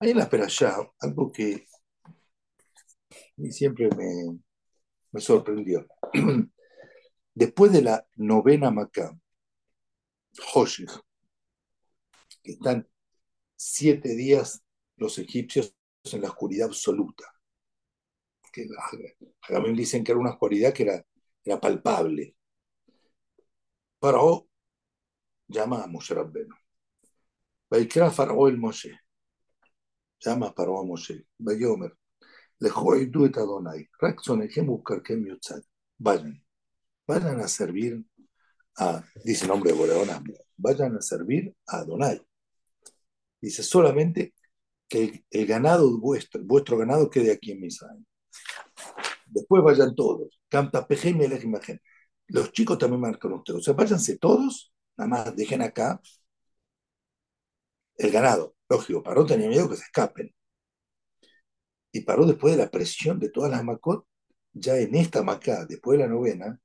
Hay en la allá algo que siempre me, sorprendió. Después de la novena Macá, Hoshech, que están siete días los egipcios en la oscuridad absoluta. Que también dicen que era una oscuridad que era, palpable. Faraó llama a Moshe Rabbeno. Vaikra el Moshe. Llama a Faraó a Moshe. Vayomer. Lejoidu et Adonai. Raxonejem Ukarkem Yotzad. Vayan. Vayan a servir a, dice el nombre de Boreona, vayan a servir a Adonai. Dice solamente que el, ganado vuestro, vuestro ganado quede aquí en Misraim. Después vayan todos. Canta imagen. Los chicos también marcan ustedes. O sea, váyanse todos, nada más dejen acá el ganado. Lógico, Paró tenía miedo que se escapen. Y Paró después de la presión de todas las Macot, ya en esta Macá, después de la novena,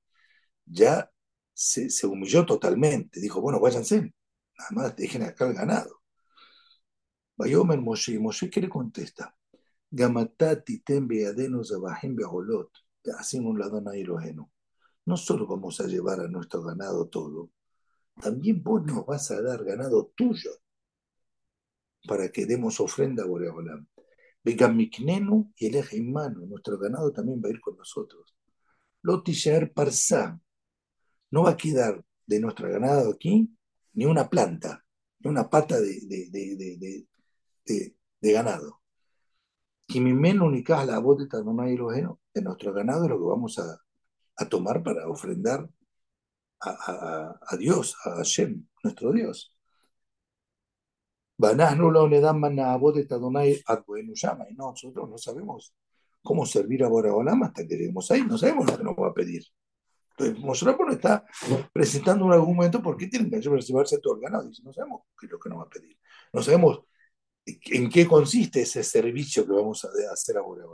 ya se, se humilló totalmente. Dijo, bueno, váyanse, nada más dejen acá el ganado. Bayomer Moshe, Moshe, ¿qué le contesta? Gamatati tembe adenos abahim beholot, hacen un lado nairojeno. No solo vamos a llevar a nuestro ganado todo, también vos nos vas a dar ganado tuyo para que demos ofrenda a Boreolam. Vegamiknenu y el en mano, nuestro ganado también va a ir con nosotros. Lotisher Parsa, no va a quedar de nuestro ganado aquí ni una planta, ni una pata de, de, de, de, ganado. Y mi menos única la de de nuestro ganado es lo que vamos a, a tomar para ofrendar a, a, a, Dios, a Hashem, nuestro Dios. Y nosotros no sabemos cómo servir a Boraholam hasta que lleguemos ahí, no sabemos lo que nos va a pedir. Entonces, Moshe está presentando un argumento por qué tienen que llevarse todo el ganado. Dice, no sabemos qué es lo que nos va a pedir. No sabemos en qué consiste ese servicio que vamos a hacer ahora.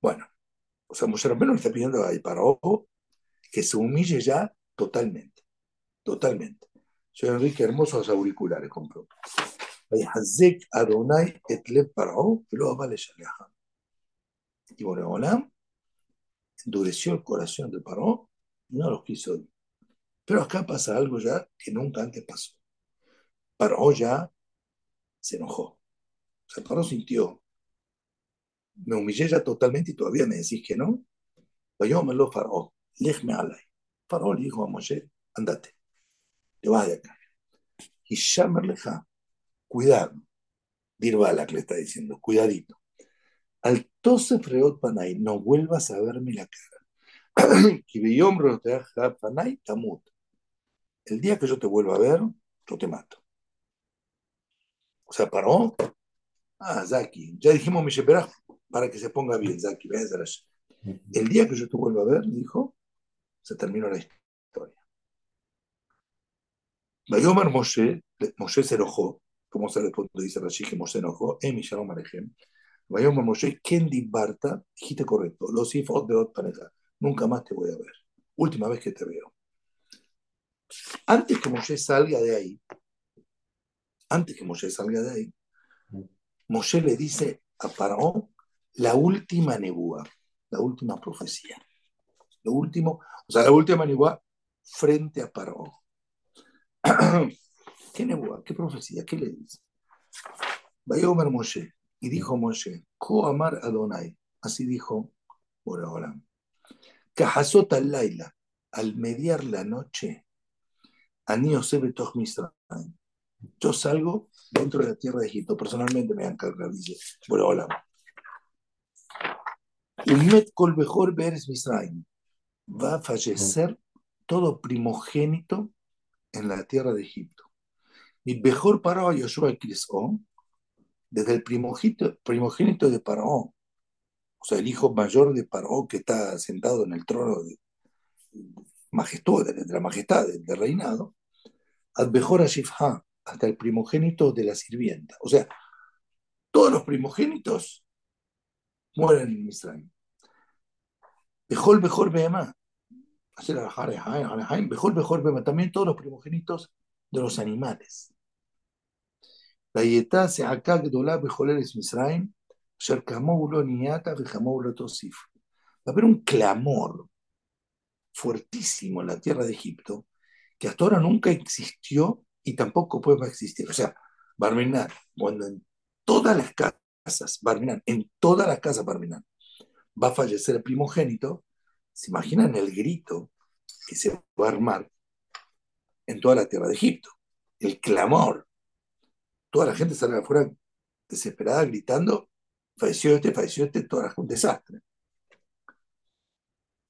Bueno, o sea, Moshe Rabbeinu está pidiendo ahí para ojo que se humille ya totalmente, totalmente. Señor Enrique, hermosos auriculares compró. Adonai y luego vale Y Boreolam endureció el corazón de Paró y no los quiso ir. Pero acá pasa algo ya que nunca antes pasó. Paró ya se enojó. O sea, Paró sintió, me humillé ya totalmente y todavía me decís que no. Yo me lo Paró, me alay. Paró le dijo a Moshe, andate, te vas de acá. Y leja, cuidado. Dirbala que le está diciendo, cuidadito. Al tose freot panay, no vuelvas a verme la cara. panay tamut. El día que yo te vuelva a ver, yo te mato. O sea, paró. Ah, Zaki. Ya dijimos Misheberach para que se ponga bien, Zaki. El día que yo te vuelva a ver, dijo, se terminó la historia. Bayomer Moshe, Moshe se enojó, como se le dice Rashi que Moshe enojó, Emi Shalom Alechem. Bayomer Moshe, Kendi Barta, dijiste correcto, los hijos de Ot Pareja, nunca más te voy a ver. Última vez que te veo. Antes que Moshe salga de ahí, antes que Moshe salga de ahí, Moshe le dice a Faraón la última nebúa, la última profecía. Lo último, o sea, la última nebúa frente a Faraón. ¿Qué nebúa? ¿Qué profecía? ¿Qué le dice? Omer Moshe. Y dijo Moshe, Ko amar Adonai. Así dijo por ahora. Cajazot al laila, al mediar la noche, Anio Sebe Misraim yo salgo dentro de la tierra de Egipto, personalmente me han cargado, dice, bueno, hola. Umet Kol Bejor Beres Misraim. Va a fallecer todo primogénito en la tierra de Egipto. Y mejor paró Yoshua Crisó, desde el primogénito, primogénito de Paró, o sea, el hijo mayor de Paró que está sentado en el trono de, la majestad del reinado, al mejor Ashifha, hasta el primogénito de la sirvienta. O sea, todos los primogénitos mueren en Misraim. Mejor, mejor Behemá mejor, mejor, pero también todos los primogénitos de los animales. La yetá se acá gdolá bejoleres Misraim, sherkamoulo niata bejamoulo tosif. Va a haber un clamor fuertísimo en la tierra de Egipto que hasta ahora nunca existió y tampoco puede existir. O sea, Barminan, cuando en todas las casas, Barminan, en todas las casas Barminan, va a fallecer el primogénito, se imaginan el grito que se va a armar en toda la tierra de Egipto, el clamor. Toda la gente sale afuera desesperada gritando, falleció este, falleció este, todo un desastre.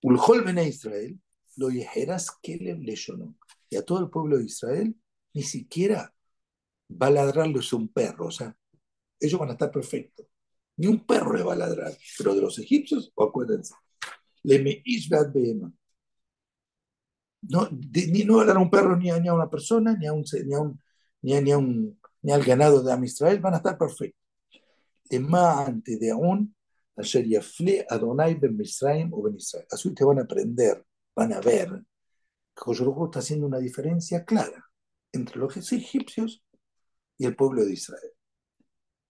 Ulhol Bene Israel, lo dijeras que le no. Y a todo el pueblo de Israel ni siquiera va a ladrarles un perro, o sea, ellos van a estar perfectos. Ni un perro le va a ladrar, pero de los egipcios, acuérdense, No, ni no va a dar a un perro ni a, ni a una persona, ni a un, ni a un, ni a, ni a un, ni al ganado de Am Israel, van a estar perfectos. De más antes de aún, ayer Yafle Adonai ben Misraim o ben Israel. Así te van a aprender, van a ver que Joshua está haciendo una diferencia clara entre los egipcios y el pueblo de Israel.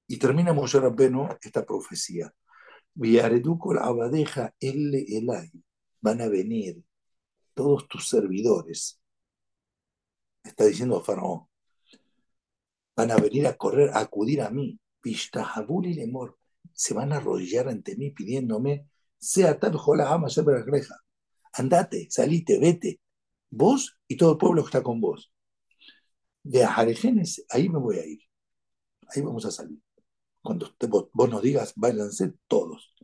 Y termina Moshe Rabbenu esta profecía. La abadeja el. Van a venir todos tus servidores. Está diciendo Faraón. Van a venir a correr, a acudir a mí. Vishtahabuli lemor. Se van a arrodillar ante mí pidiéndome, sea tal ama greja. Andate, salite, vete. Vos y todo el pueblo que está con vos. De Ajarejenes, ahí me voy a ir. Ahí vamos a salir. Cuando vos, nos digas, váyanse todos.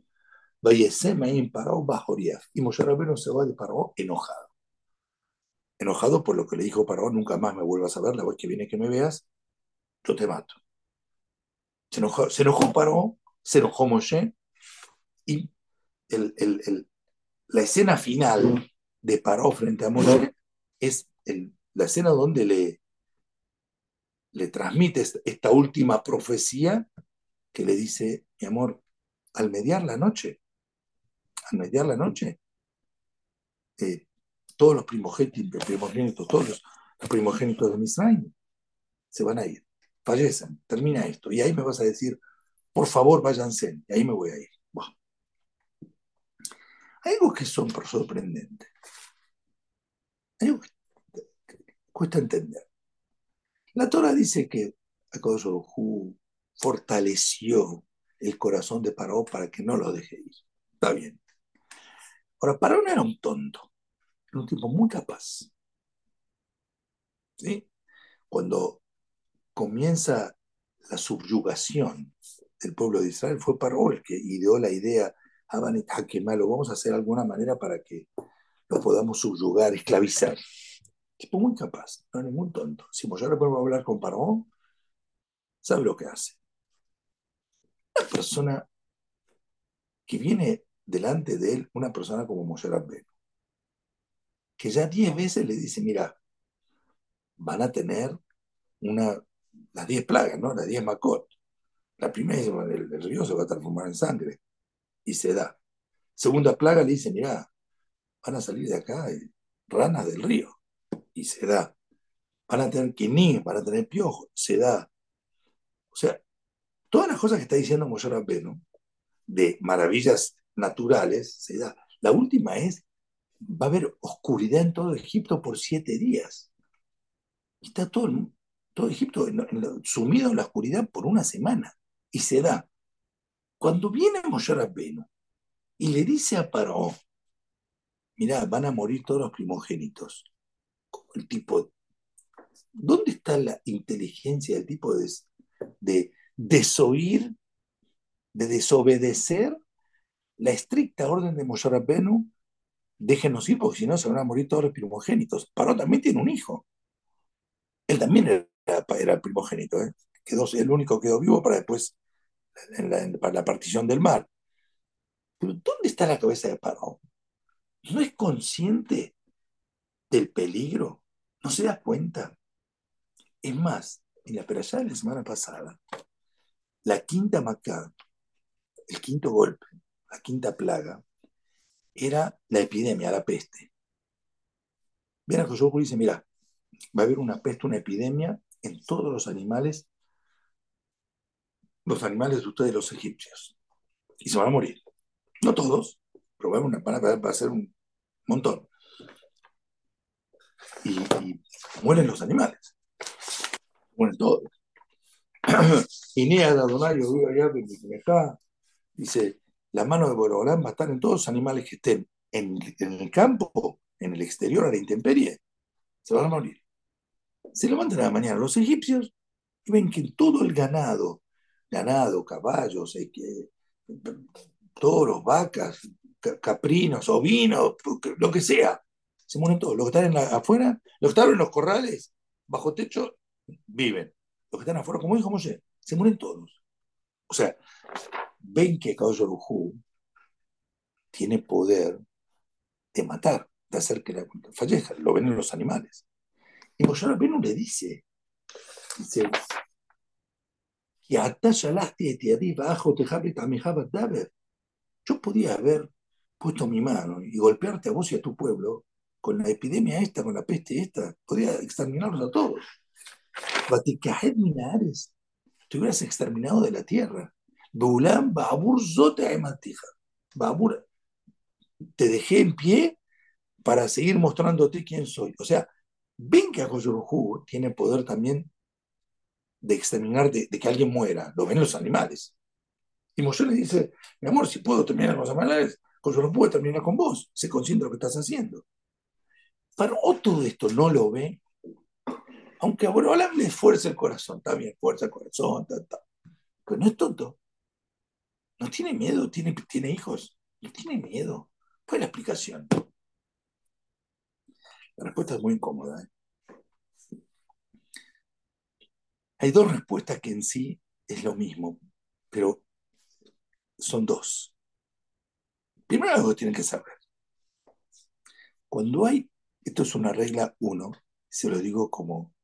Y Moshe Rabbeinu se va de Paró enojado. Enojado por lo que le dijo Paró, nunca más me vuelvas a ver, la vez que viene que me veas, yo te mato. Se enojó, se enojó Paró, se enojó Moshe, y el, el, la escena final de Paró frente a Moshe es la escena donde le, le transmite esta última profecía que le dice, mi amor, al mediar la noche, al mediar la noche, eh, todos los primogénitos, primogénitos, todos los, primogénitos de Misraim se van a ir, fallecen, termina esto, y ahí me vas a decir, por favor, váyanse, y ahí me voy a ir. Hay algo que son sorprendentes. Hay algo que cuesta entender. La Torah dice que Akadosh fortaleció el corazón de Paró para que no lo deje ir. Está bien. Ahora, Paró no era un tonto, era un tipo muy capaz. ¿Sí? Cuando comienza la subyugación del pueblo de Israel, fue Paró el que ideó la idea, que malo, vamos a hacer alguna manera para que lo podamos subyugar, esclavizar. Tipo muy capaz, no es ningún tonto. Si le podemos hablar con Paró, sabe lo que hace. Una persona que viene delante de él, una persona como Moshe Rabbeinu, que ya diez veces le dice, mira, van a tener una, las diez plagas, ¿no? Las diez macot. La primera el, el río se va a transformar en sangre y se da. Segunda plaga le dice, mira, van a salir de acá eh, ranas del río y se da. Van a tener quiní, van a tener piojo, se da. O sea, todas las cosas que está diciendo Moshe Rabbeinu, de maravillas naturales, se da. La última es, va a haber oscuridad en todo Egipto por siete días. Está todo, todo Egipto sumido en la oscuridad por una semana. Y se da. Cuando viene Moshe Rabbeinu y le dice a Paró, mira, van a morir todos los primogénitos el tipo, ¿dónde está la inteligencia del tipo de, de desoír, de desobedecer la estricta orden de Moshe Rabbenu? Déjenos ir porque si no se van a morir todos los primogénitos. Paró también tiene un hijo. Él también era, era primogénito, ¿eh? quedó, el único quedó vivo para después, para la partición del mar. Pero ¿dónde está la cabeza de Paró? ¿No es consciente del peligro, no se da cuenta. Es más, en la peralla de la semana pasada, la quinta macá, el quinto golpe, la quinta plaga, era la epidemia, la peste. Viene a Josué y dice, mira, va a haber una peste, una epidemia en todos los animales los animales de ustedes, los egipcios, y se van a morir. No todos, pero van a, ser un montón. Y, mueren los animales. Mueren todos. y Nea de Adonai, acá, dice, la mano de Borolán va a estar en todos los animales que estén en, en el campo, en el exterior, a la intemperie, se van a morir. Se levantan a la mañana los egipcios y ven que todo el ganado, ganado, caballos, eh, toros, vacas, caprinos, ovinos, lo que sea, se mueren todos. Los que están afuera, los que están en los corrales, bajo techo, viven. Los que están afuera, como dijo Moshe, se mueren todos. O sea, ven que Caballo Rujú tiene poder de matar, de hacer que la fallezca. Lo ven en los animales. Y Moshe Rabbeinu le dice, dice, yo podía haber puesto mi mano y golpearte a vos y a tu pueblo con la epidemia esta, con la peste esta, podía exterminarlos a todos. Baticajet Minares, te hubieras exterminado de la tierra. Beulam Babur Zote Babur, te dejé en pie para seguir mostrándote quién soy. O sea, ven que Akoyuruhu tiene poder también de exterminar, de, que alguien muera. Lo ven los animales. Y Moshe le dice, mi amor, si puedo terminar con los animales, Akoyuruhu puede terminar con vos. Sé consciente de lo que estás haciendo. Pero todo esto no lo ve, aunque a Borolam le esfuerza el corazón, está bien, fuerza el corazón, pero no es tonto. No tiene miedo, tiene, tiene hijos, no tiene miedo. ¿Cuál es la explicación? La respuesta es muy incómoda. ¿eh? Hay dos respuestas que en sí es lo mismo, pero son dos. Primero algo que tienen que saber. Cuando hay, esto es una regla uno, se lo digo como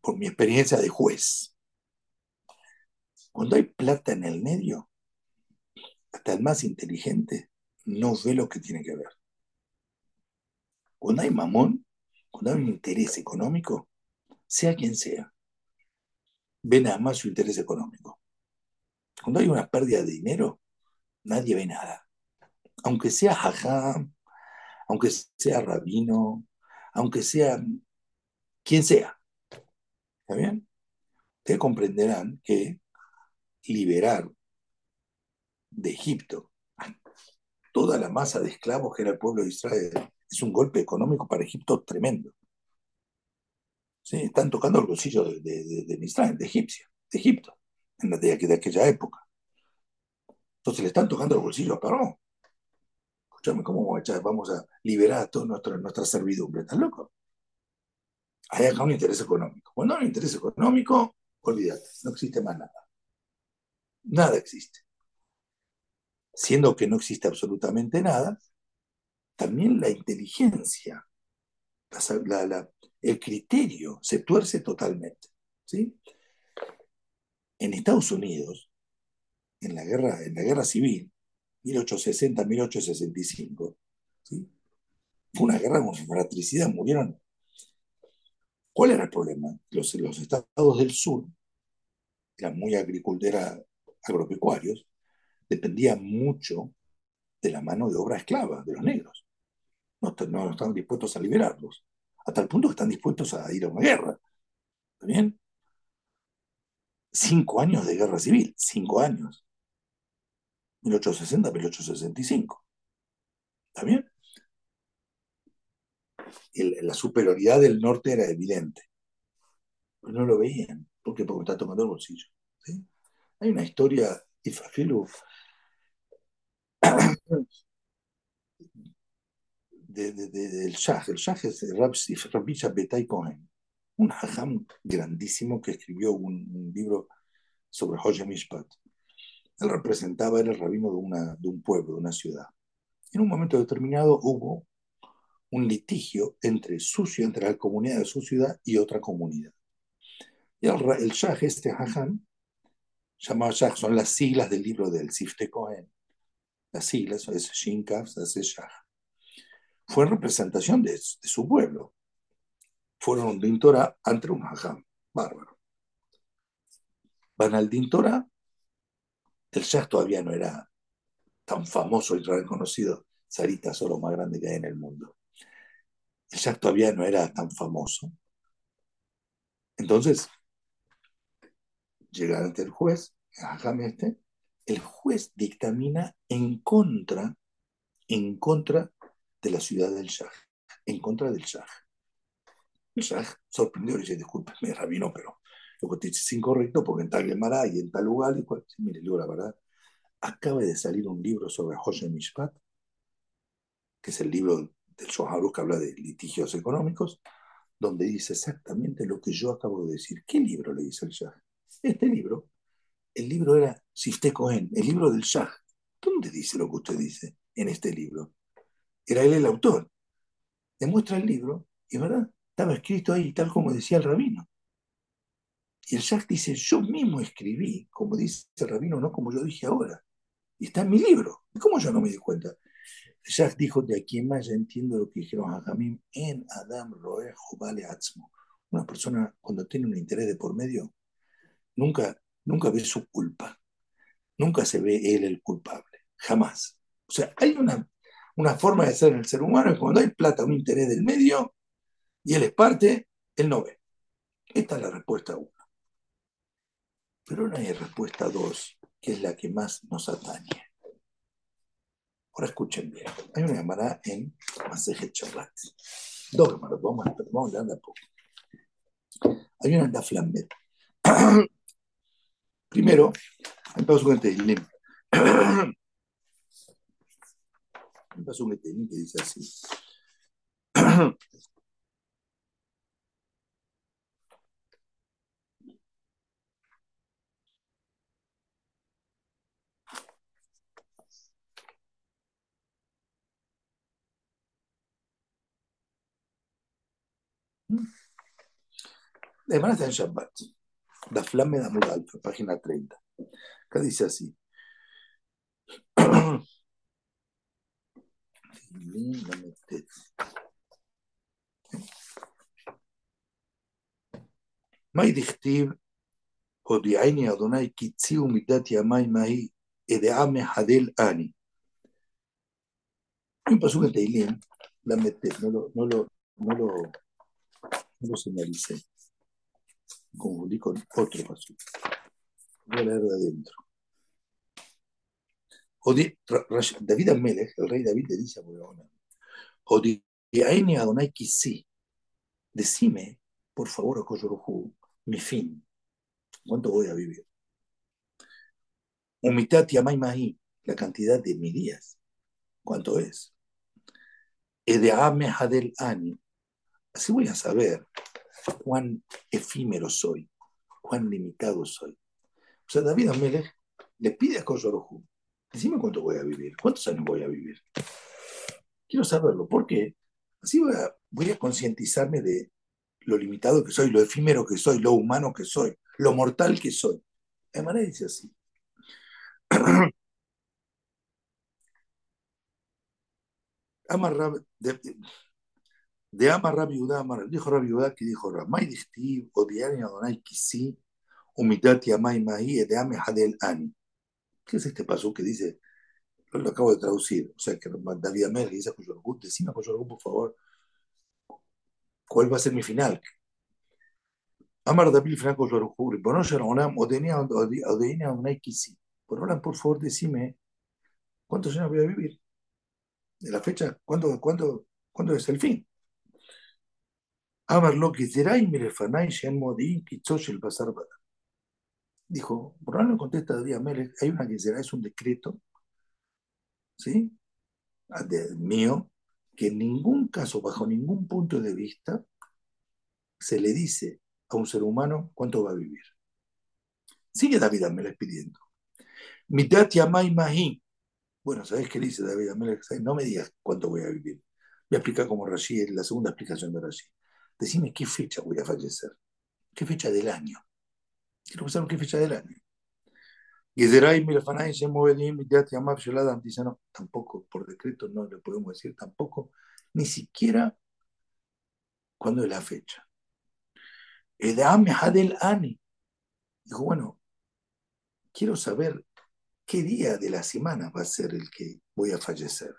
por mi experiencia de juez. Cuando hay plata en el medio, hasta el más inteligente no ve lo que tiene que ver. Cuando hay mamón, cuando hay un interés económico, sea quien sea, ve nada más su interés económico. Cuando hay una pérdida de dinero, nadie ve nada. Aunque sea jajam, aunque sea rabino, aunque sea quien sea. ¿Está bien? Ustedes comprenderán que liberar de Egipto toda la masa de esclavos que era el pueblo de Israel es un golpe económico para Egipto tremendo. ¿Sí? Están tocando el bolsillo de, de, de, Misraim, de Egipcia, de Egipto, en la, de, aquella época. Entonces le están tocando el bolsillo a Paró. Escúchame, ¿cómo vamos a, liberar a toda nuestra, nuestra servidumbre? ¿Estás loco? Hay acá un interés económico. Cuando hay un interés económico, olvídate, no existe más nada. Nada existe. Siendo que no existe absolutamente nada, también la inteligencia, el criterio se tuerce totalmente. ¿sí? En Estados Unidos, en la guerra, en la guerra civil, 1860-1865, ¿sí? fue una guerra con fratricidad, murieron. ¿Cuál era el problema? Los, estados del sur eran muy agricultores agropecuarios, dependían mucho de la mano de obra esclava de los negros no, no están dispuestos a liberarlos, hasta el punto que están dispuestos a ir a una guerra. ¿Está bien? Cinco años de guerra civil, cinco años. 1860-1865. ¿Está bien? La superioridad del norte era evidente. Pero no lo veían. ¿Por qué? Porque está tomando el bolsillo. ¿sí? Hay una historia, Ifafilu, del Shah. El Shah es Rabbi Betay Cohen, un hajam grandísimo que escribió un, libro sobre Hoya Mishpat. Él representaba, era el rabino de, una, de un pueblo, de una ciudad. En un momento determinado hubo un litigio entre su entre la comunidad de su ciudad y otra comunidad. Y el, el Shah, este hajam, llamado Shah, son las siglas del libro del Sifte Cohen. Las siglas, es Shinkaf, es Shah fue en representación de, su pueblo. Fueron un Torah ante un bárbaro. Banaldín Torah, el Shah todavía no era tan famoso y reconocido. Sarita es lo más grande que hay en el mundo. El Shah todavía no era tan famoso. Entonces, llega ante el juez, este, el juez dictamina en contra, en contra de la ciudad del Shah, en contra del Shah. El Shah sorprendió y dice, discúlpeme, rabino, pero lo que te dice es incorrecto porque en tal Gemara y en tal lugar, y cual, mire, la verdad, acaba de salir un libro sobre José Mishpat, que es el libro del Shoharus que habla de litigios económicos, donde dice exactamente lo que yo acabo de decir. ¿Qué libro le dice el Shah? Este libro, el libro era Sifte Cohen, el libro del Shah. ¿Dónde dice lo que usted dice en este libro? Era él el autor. Demuestra el libro y, ¿verdad? Estaba escrito ahí tal como decía el rabino. Y el Shah dice, yo mismo escribí, como dice el rabino, no como yo dije ahora. Y está en mi libro. ¿Cómo yo no me di cuenta? Shah dijo, de aquí en más entiendo lo que dijeron a Jamim en Adam Roejo Vale Atzmo. Una persona cuando tiene un interés de por medio, nunca, nunca ve su culpa. Nunca se ve él el culpable. Jamás. O sea, hay una, una forma de ser el ser humano que cuando hay plata, un interés del medio, y él es parte, él no ve. Esta es la respuesta uno. Pero no hay respuesta dos, que es la que más nos atañe. Ahora escuchen bien. Hay una llamada en Masejet Shabbat. Dos hermanos, vamos vamos a hablar poco. Hay una en Flamber. Primero, paso en Tehilim. Un paso en Tehilim que dice así. De está en Shabbat. La Flame de Alfa, página 30. Acá dice así. מהי דכתיב הודיעני אדוני כי ציו מידת ימי מהי אדעה מחדל אני. Hay un paso en Teilín, la mete, no lo, no lo, no lo, no lo señalicé confundí con otro paso. Voy a leer de adentro. David Amelech, el rey David, le dice a Boreona, Odiaini Adonai Kisi, decime, por favor, a mi fin, ¿cuánto voy a vivir? Umitati Amai la cantidad de mis días, ¿cuánto es? Edeame Hadel Ani, así voy a saber cuán efímero soy, cuán limitado soy. O sea, David Amelech le pide a Koyorohu, decime cuánto voy a vivir, cuántos años voy a vivir. Quiero saberlo, ¿por qué? Así voy a, voy a concientizarme de lo limitado que soy, lo efímero que soy, lo humano que soy, lo mortal que soy. manera dice así. Amar de, de Ama Rabbi Udá, dijo Rabbi que dijo Ramay Dichtiv, Odiani Adonai Kisi, Umitati Amai Mahi, Edeame Hadel Ani. ¿Qué es este paso que dice? Lo, acabo de traducir. O sea, que David Amel dice a Coyorgut, decime a Coyorgut, por favor, cuál va a ser mi final. Amar David Franco Coyorgut, bueno, Sharonam, Odiani Adonai Kisi. Por ahora, por favor, decime cuántos años voy a vivir. De la fecha, ¿cuándo, cuándo, cuándo es el fin? Lo que el pasar Dijo, por no contesta David Amelech, hay una que será, es un decreto, ¿sí? Ah, de, mío, que en ningún caso, bajo ningún punto de vista, se le dice a un ser humano cuánto va a vivir. Sigue David Amelech pidiendo. Mitat yamai mahi. Bueno, ¿sabes qué dice David Amelech? No me digas cuánto voy a vivir. Voy a explicar como Rashi, la segunda explicación de Rashi. Decime qué fecha voy a fallecer. ¿Qué fecha del año? Quiero saber qué fecha del año. Dice, no, tampoco, por decreto no le podemos decir tampoco, ni siquiera cuándo es la fecha. Hadel Ani. Dijo, bueno, quiero saber qué día de la semana va a ser el que voy a fallecer.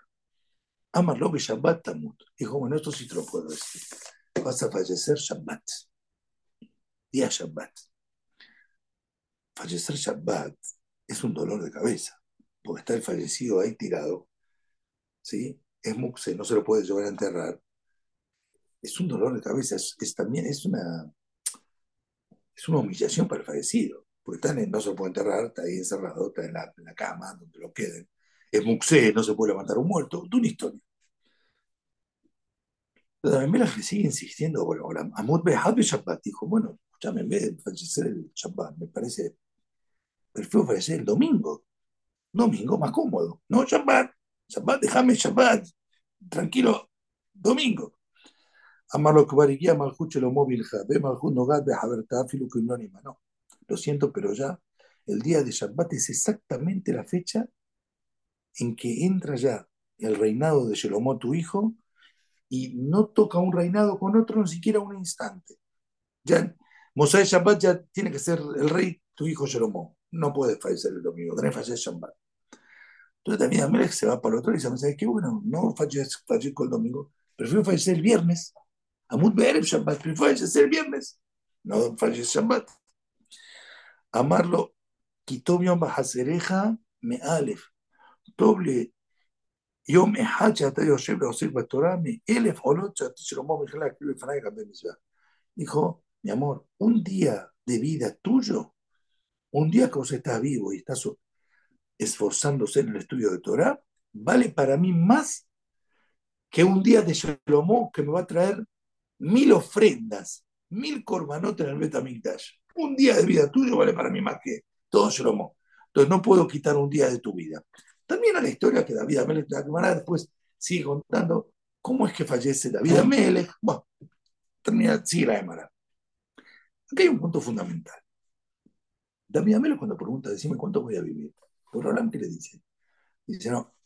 Amarlo Shabbat Tamut. Dijo, bueno, esto sí te lo puedo decir. Vas a fallecer Shabbat. Día Shabbat. Fallecer Shabbat es un dolor de cabeza, porque está el fallecido ahí tirado. ¿Sí? Es muxe, no se lo puede llevar a enterrar. Es un dolor de cabeza, es, también es una, es una humillación para el fallecido, porque está no se lo puede enterrar, está ahí encerrado, está en la, en la cama, donde lo queden es muxé, no se puede levantar un muerto, de una historia. Pero la le sigue insistiendo, bueno, Amud Behad Shabbat dijo, bueno, escúchame, en vez de fallecer el Shabbat, me parece prefiero fallecer el domingo. Domingo más cómodo. No, Shabbat, Shabbat, déjame Shabbat, tranquilo, domingo. Amarlo que variguía maljuche lo móvil ve malhut no gat behaberta filu no. Lo siento, pero ya el día de Shabbat es exactamente la fecha en que entra ya el reinado de Shelomó, tu hijo, y no toca un reinado con otro ni siquiera un instante. Ya, Mosai Shabbat ya tiene que ser el rey, tu hijo Shelomó. No puede fallecer el domingo, tiene que fallecer Shabbat. Entonces también Amelech se va para el otro y dice, ¿sabes qué? Bueno, no fallezco, el domingo, prefiero fallecer el viernes. Amut Be'erev Shabbat, prefiero fallecer el viernes. No fallece Shabbat. Amarlo, Kitobion Bajasereja Me Alef doble יום אחד שאתה יושב ועוסק בתורה, מאלף עולות שלמה בכלל הקריב לפניי גם במצווה. Dijo, mi amor, un día de vida tuyo, un día que vos estás vivo y estás esforzándose en el estudio de Torah, vale para mí más que un día de Shalomó que me va a traer mil ofrendas, mil corbanotes en el Betamigdash. Un día de vida tuyo vale para mí más que todo Shalomó. Entonces no puedo quitar un día de tu vida. También a la historia que David Amelech, la después sigue contando cómo es que fallece David Amelech. Bueno, termina, sigue la Gemara. Aquí hay un punto fundamental. David Amelech cuando pregunta, decime cuánto voy a vivir. Por ahora, ¿qué le dice? Dice, no,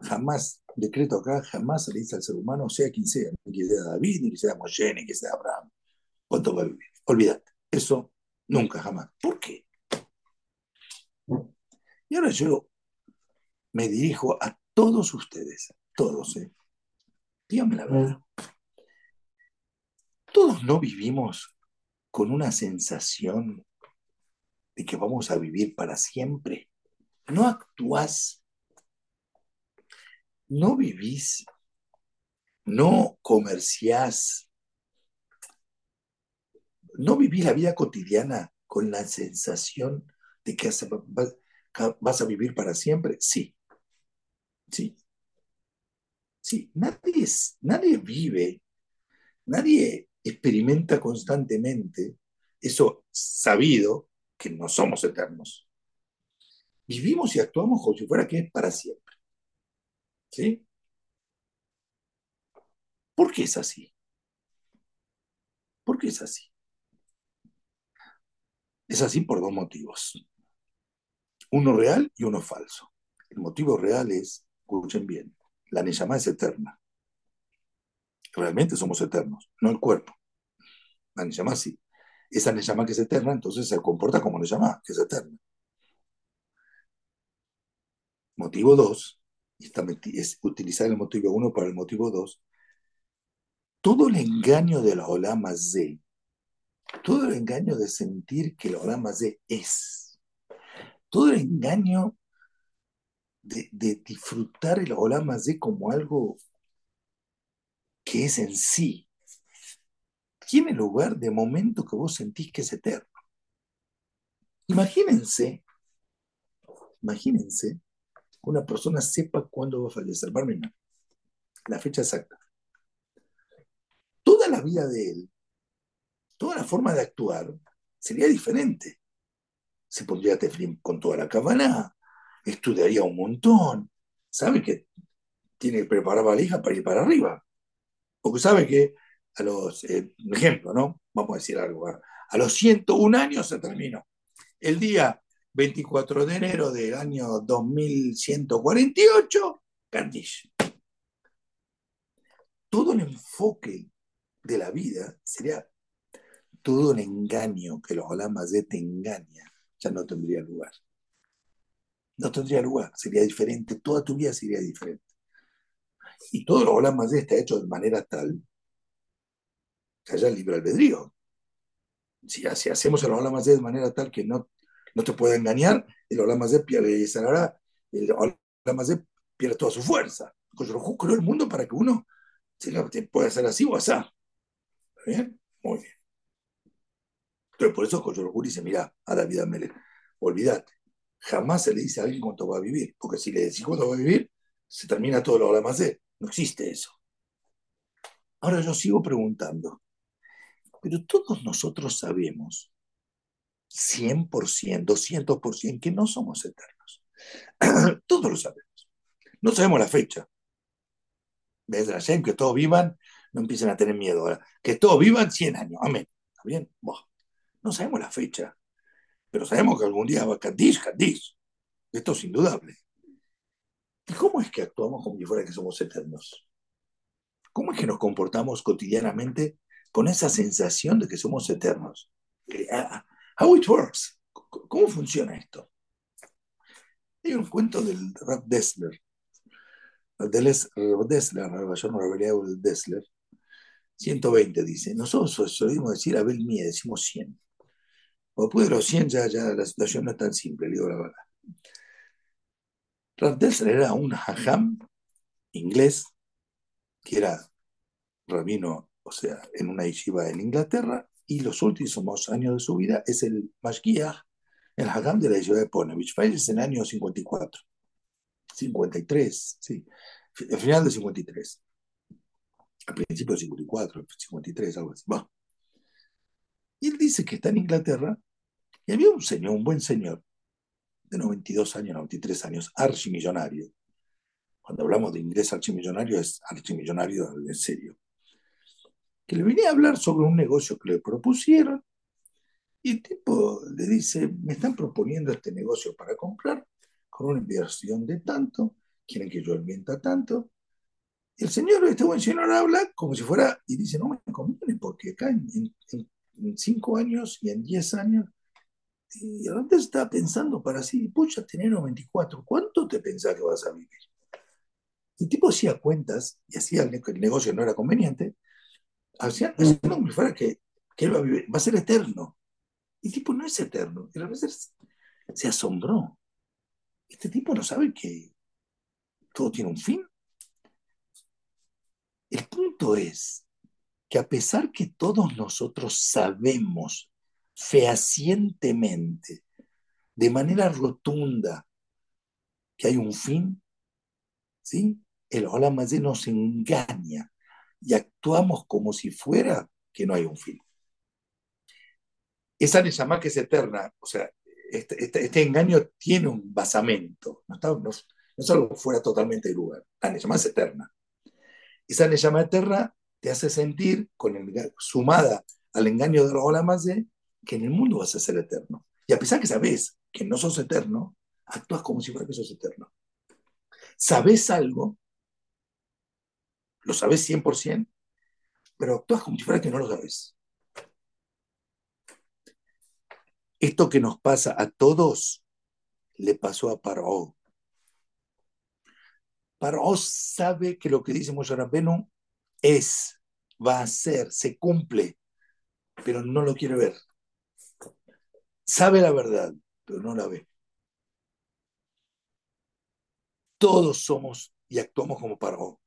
jamás, decreto acá, jamás se le dice al ser humano, sea quien sea, ni que sea David, ni que sea Moshe, ni que sea Abraham, cuánto va a vivir. Olvídate, eso nunca, jamás. ¿Por qué? Y ahora yo me dirijo a todos ustedes, todos, ¿eh? Díganme la verdad. Todos no vivimos con una sensación de que vamos a vivir para siempre. No actúas, no vivís, no comerciás, no vivís la vida cotidiana con la sensación de que vas a vivir para siempre. Sí, Sí. Sí, nadie, nadie vive, nadie experimenta constantemente eso sabido que no somos eternos. Vivimos y actuamos como si fuera que es para siempre. ¿Sí? ¿Por qué es así? ¿Por qué es así? Es así por dos motivos. Uno real y uno falso. El motivo real es escuchen bien, la Neyamá es eterna. Realmente somos eternos, no el cuerpo. La Neyamá sí. Esa Neyamá que es eterna, entonces se comporta como Neyamá, que es eterna. Motivo 2, es utilizar el motivo 1 para el motivo 2. Todo el engaño de la Olama Z, todo el engaño de sentir que la Olama Z es, todo el engaño de, disfrutar el Olam de como algo que es en sí, tiene lugar de momento que vos sentís que es eterno. Imagínense, imagínense que una persona sepa cuándo va a fallecer, la fecha exacta. Toda la vida de él, toda la forma de actuar sería diferente. Se pondría teflim con toda la cabana, estudiaría un montón, sabe que tiene que preparar valija para ir para arriba, porque sabe que a los, eh, ejemplo, ¿no? Vamos a decir algo, a los 101 años se terminó. El día 24 de enero del año 2148, Candish. Todo el enfoque de la vida sería todo el engaño que los olamas te engañan ya no tendría lugar. No tendría lugar, sería diferente, toda tu vida sería diferente. Y todo lo Olam más está hecho de manera tal que haya libre albedrío. Si, si hacemos el Olam de manera tal que no, no te pueda engañar, el Olam pierde, el Olam pierde toda su fuerza. Koshrohu creó el mundo para que uno pueda hacer así o así. ¿Está bien? Muy bien. Pero por eso Koshrohu dice, mira, a David Amelech, olvídate, jamás se le dice a alguien cuánto va a vivir, porque si le decís cuánto va a vivir, se termina todo lo demás de. No existe eso. Ahora yo sigo preguntando, pero todos nosotros sabemos 100%, 200% que no somos eternos. todos lo sabemos. No sabemos la fecha. ¿Ves? Que todos vivan, no empiecen a tener miedo. Ahora. Que todos vivan 100 años. Amén. ¿Está bien? no sabemos la fecha. Pero sabemos que algún día va Candiz, Candiz. Esto es indudable. ¿Y cómo es que actuamos como si fuera que somos eternos? ¿Cómo es que nos comportamos cotidianamente con esa sensación de que somos eternos? Ah, how it works? ¿Cómo funciona esto? Hay un cuento del Rav Dessler. Rav Dessler, Rav Dessler, 120 dice. Nosotros solemos decir Abel Mie, decimos 100. Después de los 100 ya, ya la situación no es tan simple, le digo la verdad. Rav era un hajam inglés que era rabino, o sea, en una yeshiva en Inglaterra, y los últimos años de su vida es el mashgiach, el hajam de la yeshiva de Ponevich. Fallece en el año 54, 53, sí, al final de 53. Al principio de 54, 53, algo así. Y él dice que está en Inglaterra y había un señor, un buen señor, de 92 años, 93 años, archimillonario. Cuando hablamos de inglés archimillonario, es archimillonario en serio. Que le venía a hablar sobre un negocio que le propusieron y el tipo le dice, me están proponiendo este negocio para comprar con una inversión de tanto, quieren que yo invierta tanto. El señor, este buen señor habla como si fuera, y dice, no me conviene porque acá en, en cinco años y en diez años y antes estaba pensando para sí, pucha, tener 94, ¿cuánto te pensás que vas a vivir? El tipo hacía cuentas y hacía el, el negocio no era conveniente, hacía como si fuera que, que él va a, vivir, va a ser eterno. Y el tipo no es eterno. Y a veces se asombró. Este tipo no sabe que todo tiene un fin. El punto es que a pesar que todos nosotros sabemos fehacientemente, de manera rotunda, que hay un fin, ¿sí? El Olamazé nos engaña y actuamos como si fuera que no hay un fin. Esa llama que es eterna, o sea, este, este, este, engaño tiene un basamento, no, está, no, es algo fuera totalmente de lugar. La llama es eterna. Esa llama eterna te hace sentir, con el, sumada al engaño de los Olamazé, que en el mundo vas a ser eterno. Y a pesar que sabes que no sos eterno, actúas como si fuera que sos eterno. Sabes algo, lo sabes 100%, pero actúas como si fuera que no lo sabes. Esto que nos pasa a todos le pasó a Paró. Paró sabe que lo que dice Moshe es, va a ser, se cumple, pero no lo quiere ver sabe la verdad, pero no la ve. Todos somos y actuamos como Paró.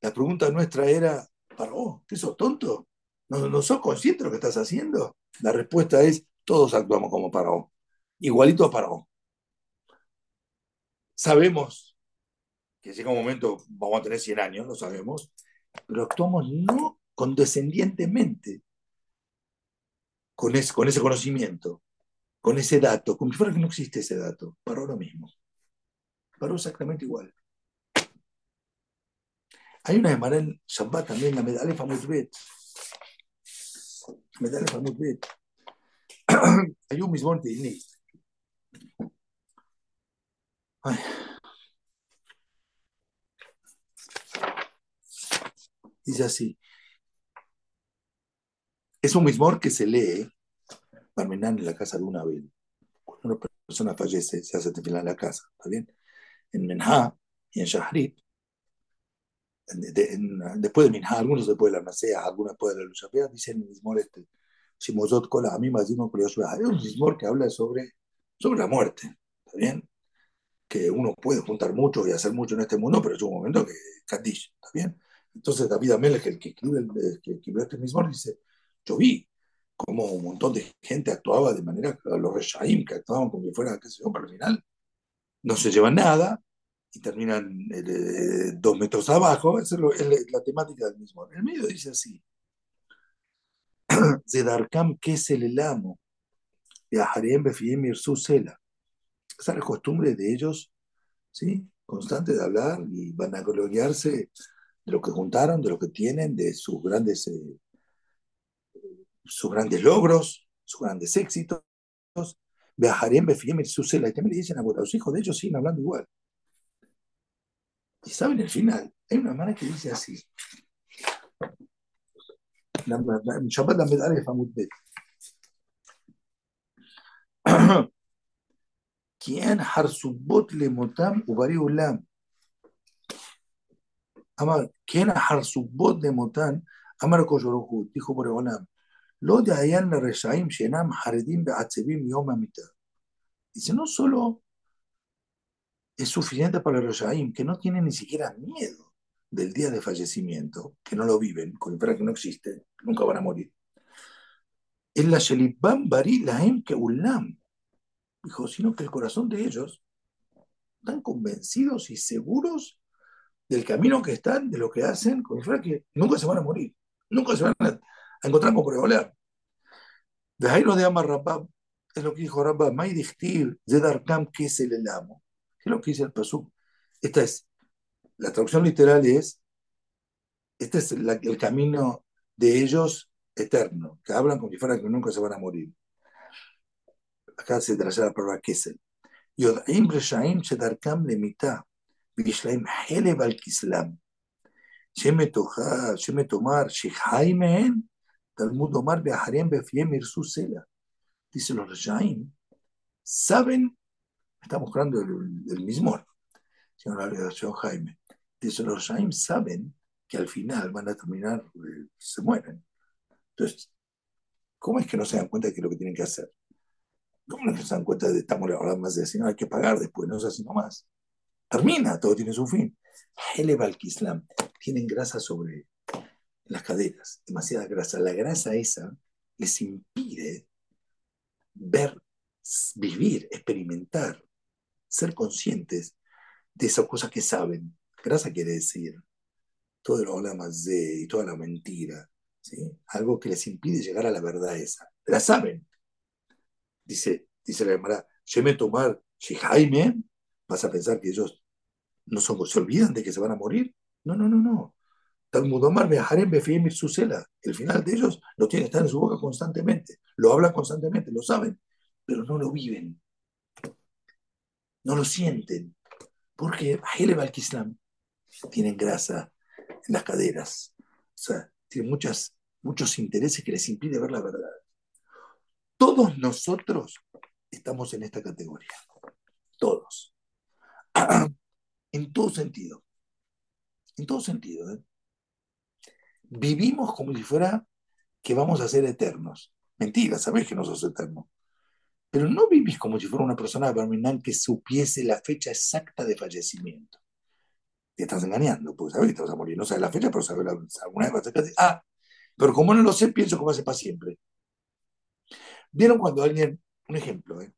La pregunta nuestra era, Paró, ¿qué sos tonto? ¿No, ¿No sos consciente de lo que estás haciendo? La respuesta es, todos actuamos como Paró. Igualito a Paró. Sabemos que llega un momento, vamos a tener 100 años, lo sabemos, pero actuamos no condescendientemente, con ese, con ese conocimiento, con ese dato, como si fuera que no existe ese dato, paró lo mismo. Paró exactamente igual. Hay una de Marel Shabbat también, la medalla Famutbet. Medalla Famutbet. Hay un mismo de Dice así. Es un mismor que se lee Parmenán en la casa de una vez. Cuando una persona fallece, se hace tefilá en la casa, ¿está bien? En Menha y en Shahrit, después de Minha, algunos después de la Nasea, algunos después de la Luchapea, dicen el mismo este, Shimozot Kola, a mí más de uno Es un mismo que habla sobre, sobre la muerte, ¿está bien? Que uno puede juntar mucho y hacer mucho en este mundo, pero es un momento que Kadish, ¿está bien? Entonces David Amelech, el que escribe, el, que escribió este mismo, dice, yo vi cómo un montón de gente actuaba de manera, los Reshaim, que actuaban como si fuera, qué sé yo, para el final, no se llevan nada, y terminan eh, dos metros abajo, esa es, la temática del mismo. En el medio dice así, Zedarkam el amo, de Ahariem Befiem Sela. Esa es la costumbre de ellos, ¿sí? Constante de hablar y van a gloriarse de lo que juntaron, de lo que tienen, de sus grandes, eh, sus grandes logros, sus grandes éxitos. Beaharem Befiem Sela. Y también le dicen a los hijos de ellos siguen hablando igual. Y saben el final, hay una hermana que dice así. Shabbat la medalla de Famut Bet. ¿Quién harsubot le motam ubari ulam? Amar, ¿quién harsubot le motam? Amar koshorohu, dijo por Olam. Ayan le reshaim shenam haredim be'atzebim yom amita. Dice, no solo es suficiente para los Shaim, que no tienen ni siquiera miedo del día de fallecimiento, que no lo viven, como para que no existe, nunca van a morir. En la Shelibam Bari Lahem que Ulam, dijo, sino que el corazón de ellos están convencidos y seguros del camino que están, de lo que hacen, fuera que nunca se van a morir, nunca se van a, encontrar con Boreolam. De ahí lo de Amar Rabab, es lo que dijo Rabab, May Dichtir, Zedarkam, que es el amo ¿Qué es lo que dice el Pasuk? Esta es, la traducción literal es, este es el camino de ellos eterno, que hablan como si fuera que nunca se van a morir. Acá se trae la palabra Kesel. יודעים רשעים שדרכם למיתה, ויש להם חלב על כסלם. שמא תאמר שחי מהן, Talmud Omar Beaharem Befiem Irsu Sela. Dice los Reshaim, saben, está mostrando el, el mismo, señor Jaime, dice los Reshaim saben que al final van a terminar, eh, se mueren. Entonces, ¿cómo es que no se dan cuenta de que es lo que tienen que hacer? ¿Cómo no se dan cuenta de que estamos hablando más de decir, no, hay que pagar después, no es así nomás? Termina, todo tiene su fin. Heleva al Islam, tienen grasa sobre las caderas, demasiada grasa. La grasa esa les impide ver, vivir, experimentar ser conscientes de esas cosas que saben. Grasa quiere decir todo lo más de y toda la mentira, algo que les impide llegar a la verdad esa. La saben. Dice, dice la hermana, me tomar Jaime, vas a pensar que ellos no son, se olvidan de que se van a morir. No, no, no, no. Befiem Susela. El final de ellos lo tienen, están en su boca constantemente. Lo hablan constantemente, lo saben, pero no lo viven no lo sienten, porque Heleb al-Kislam tienen grasa en las caderas, o sea, tienen muchas, muchos intereses que les impide ver la verdad. Todos nosotros estamos en esta categoría, todos, en todo sentido, en todo sentido. ¿eh? Vivimos como si fuera que vamos a ser eternos. Mentira, sabes que no sos eterno pero no vivís como si fuera una persona de que supiese la fecha exacta de fallecimiento. Te estás engañando, porque sabes que te vas a morir. No sabes la fecha, pero sabes alguna vez Ah, pero como no lo sé, pienso que va a ser para siempre. ¿Vieron cuando alguien, un ejemplo, eh?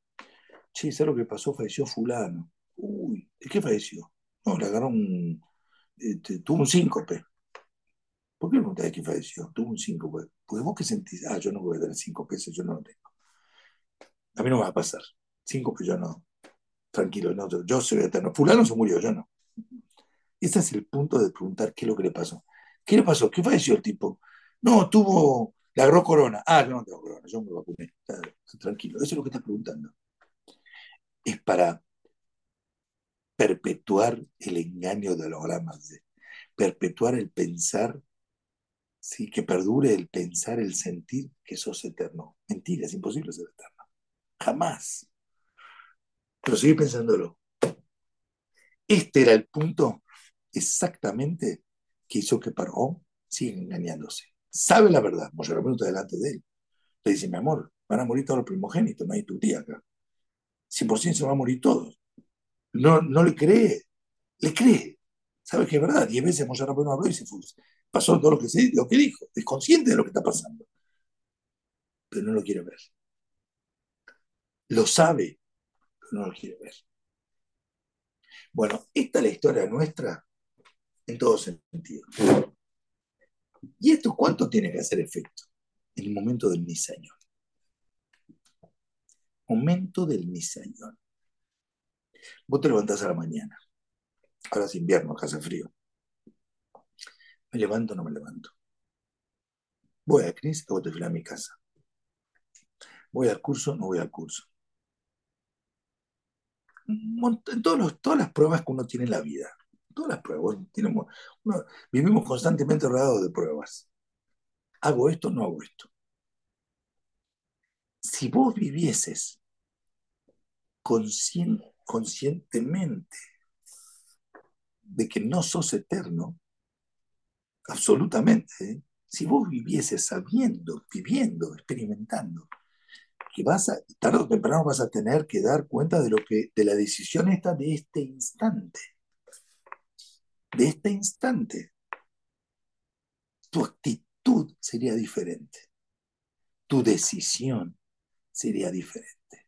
Sí, ¿sabes lo que pasó? Falleció fulano. Uy, ¿de qué falleció? No, le agarró un... Este, tuvo un síncope. ¿Por qué no de qué falleció? Tuvo un síncope. Pues vos qué sentís, ah, yo no voy a dar cinco pesos, yo no lo tengo. A mí no me va a pasar. Cinco, pues yo no. Tranquilo, no, yo soy eterno. Fulano se murió, yo no. Ese es el punto de preguntar qué es lo que le pasó. ¿Qué le pasó? ¿Qué falleció el tipo? No, tuvo, le agarró corona. Ah, yo no tengo corona, yo me vacuné. Tranquilo, eso es lo que estás preguntando. Es para perpetuar el engaño de los de perpetuar el pensar, ¿sí? que perdure el pensar, el sentir que sos eterno. Mentira, es imposible ser eterno. Jamás. Pero seguí pensándolo. Este era el punto exactamente que hizo que Paró siga engañándose. Sabe la verdad. Moshe Rabbeinu está delante de él. Le dice, mi amor, van a morir todos los primogénitos, no hay tu tía acá. 100% se van a morir todos. No, no le cree, le cree. Sabe que es verdad. Diez veces Moshe Rabbeinu habló y se fue. Pasó todo lo que, se, lo que dijo. Es consciente de lo que está pasando. Pero no lo quiere ver. Lo sabe, pero no lo quiere ver. Bueno, esta es la historia nuestra en todo sentido. ¿Y esto cuánto tiene que hacer efecto? En el momento del nisañón. Momento del nisañón. Vos te levantás a la mañana. Ahora es invierno, acá hace frío. ¿Me levanto o no me levanto? Voy a Cris o te a mi casa. Voy al curso, no voy al curso. En todas las pruebas que uno tiene en la vida. Todas las pruebas. vivimos constantemente rodeados de pruebas. ¿Hago esto o no hago esto? Si vos vivieses conscientemente de que no sos eterno, absolutamente, ¿eh? si vos vivieses sabiendo, viviendo, experimentando, que vas a, tarde o temprano vas a tener que dar cuenta de lo que, de la decisión esta de este instante. De este instante. Tu actitud sería diferente. Tu decisión sería diferente.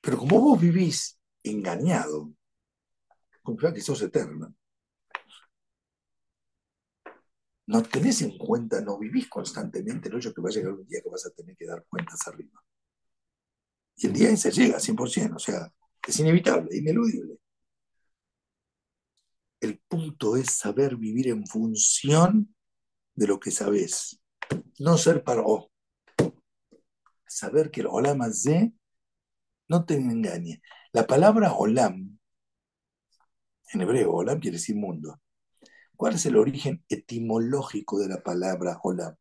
Pero como vos vivís engañado, confía que sos eterno, no tenés en cuenta, no vivís constantemente el hecho que va a llegar un día que vas a tener que dar cuentas arriba. Y el día ese llega 100%, o sea, es inevitable, ineludible. El punto es saber vivir en función de lo que sabes, no ser para vos. Saber que el Olam Azé no te engañe. La palabra Olam, en hebreo, Olam quiere decir mundo ¿Cuál es el origen etimológico de la palabra Olam?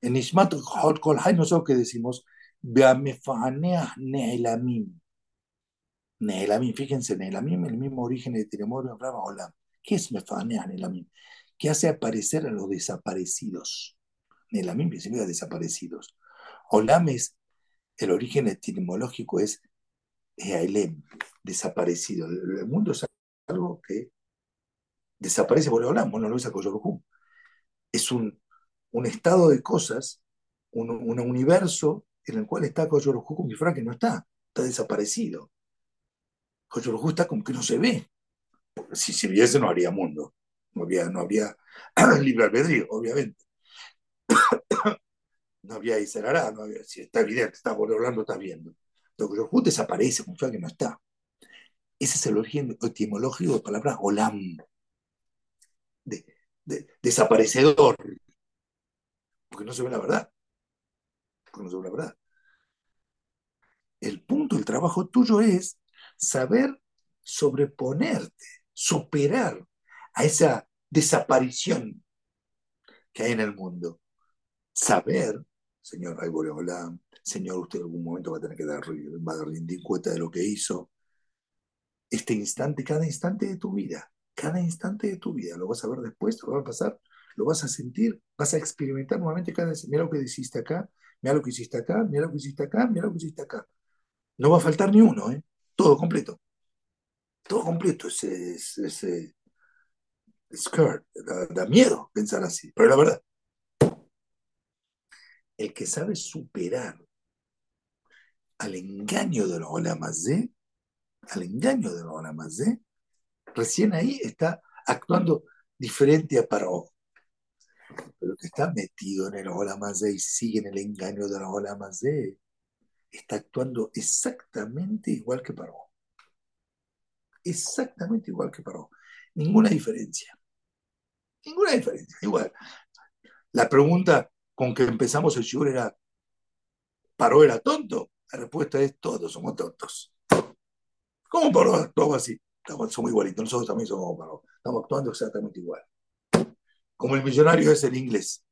En Ishmat Kol Hay nosotros que decimos Neelamim. Neelamim, fíjense, Neelamim, el mismo origen de la palabra Olam. ¿Qué es Mefaneah Neelamim? Que hace aparecer a los desaparecidos. Neelamim significa desaparecidos. Olam es, el origen etimológico es Eaelem, desaparecido. El mundo es algo que desaparece por el bueno, lo ves a Es un, un estado de cosas, un, un, universo en el cual está si fuera que no está, está desaparecido. Coyorojú está como que no se ve. Si se viese no habría mundo, no habría, no habría libre albedrío, obviamente. no había Iserará, no había, si está evidente, está hablando, está viendo. Entonces desaparece como si fuera que no está. Ese es el origen etimológico de la palabra Olam de, desaparecedor, porque no se ve la verdad. No se ve la verdad. El punto, el trabajo tuyo es saber sobreponerte, superar a esa desaparición que hay en el mundo. Saber, señor Boreolam, señor, usted en algún momento va a tener que dar, va a rendir cuenta de lo que hizo. Este instante, cada instante de tu vida cada instante de tu vida. Lo vas a ver después, lo va a pasar, lo vas a sentir, vas a experimentar nuevamente cada Mira lo que hiciste acá, mira lo que hiciste acá, mira lo que hiciste acá, mira lo que hiciste acá. No va a faltar ni uno, ¿eh? Todo completo. Todo completo. Ese, ese, skirt. Da, miedo pensar así, pero la verdad. El que sabe superar al engaño de los de al engaño de los de recién ahí está actuando diferente a Paró. Pero que está metido en el Olamazé y sigue en el engaño de la Mazé, está actuando exactamente igual que Paró. Exactamente igual que Paró. Ninguna diferencia. Ninguna diferencia. Igual. La pregunta con que empezamos el show era, ¿Paró era tonto? La respuesta es, todos somos tontos. ¿Cómo Paró actuó así? Somos igualitos, nosotros también somos estamos actuando exactamente igual. Como el millonario es el inglés,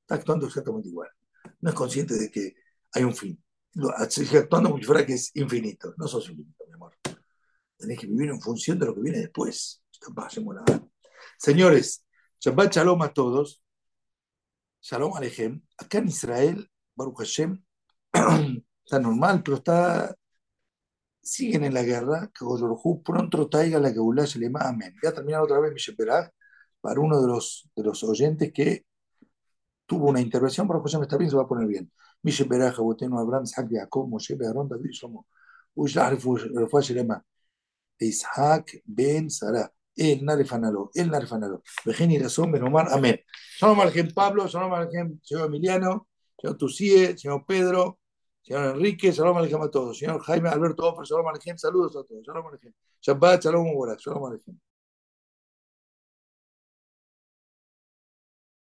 está actuando exactamente igual. No es consciente de que hay un fin. actuando como si fuera que es infinito. No sos infinito, mi amor. Tenés que vivir en función de lo que viene después. Señores, Shabbat Shalom a todos. Shalom Alejem. Acá en Israel, Baruch Hashem, está normal, pero está. Siguen en la guerra. Que pronto traiga la Geulah Shelema. Amén. Voy a terminar otra vez mi para uno de los, de los oyentes que tuvo una intervención. Baruch Hashem está bien, se va a poner bien. Mishe Beraj, Boteno, Abraham, Isaac, Jacob, Moshe, Be'aron, David, Shlomo. Ushlah, Refuah Shelema. Isaac, Ben, Sarah. El Narefanalo, el Narefanalo. Vejeni Razón, Benomar, amén. Shalom Aljem Pablo, Shalom Aljem señor Emiliano, señor Tucie, señor Pedro, señor Enrique, Shalom Aljem a todos. Señor Jaime Alberto Offer, Shalom Aljem, saludos a todos. Shalom Aljem. Shabbat, Shalom Mubarak, Shalom Aljem.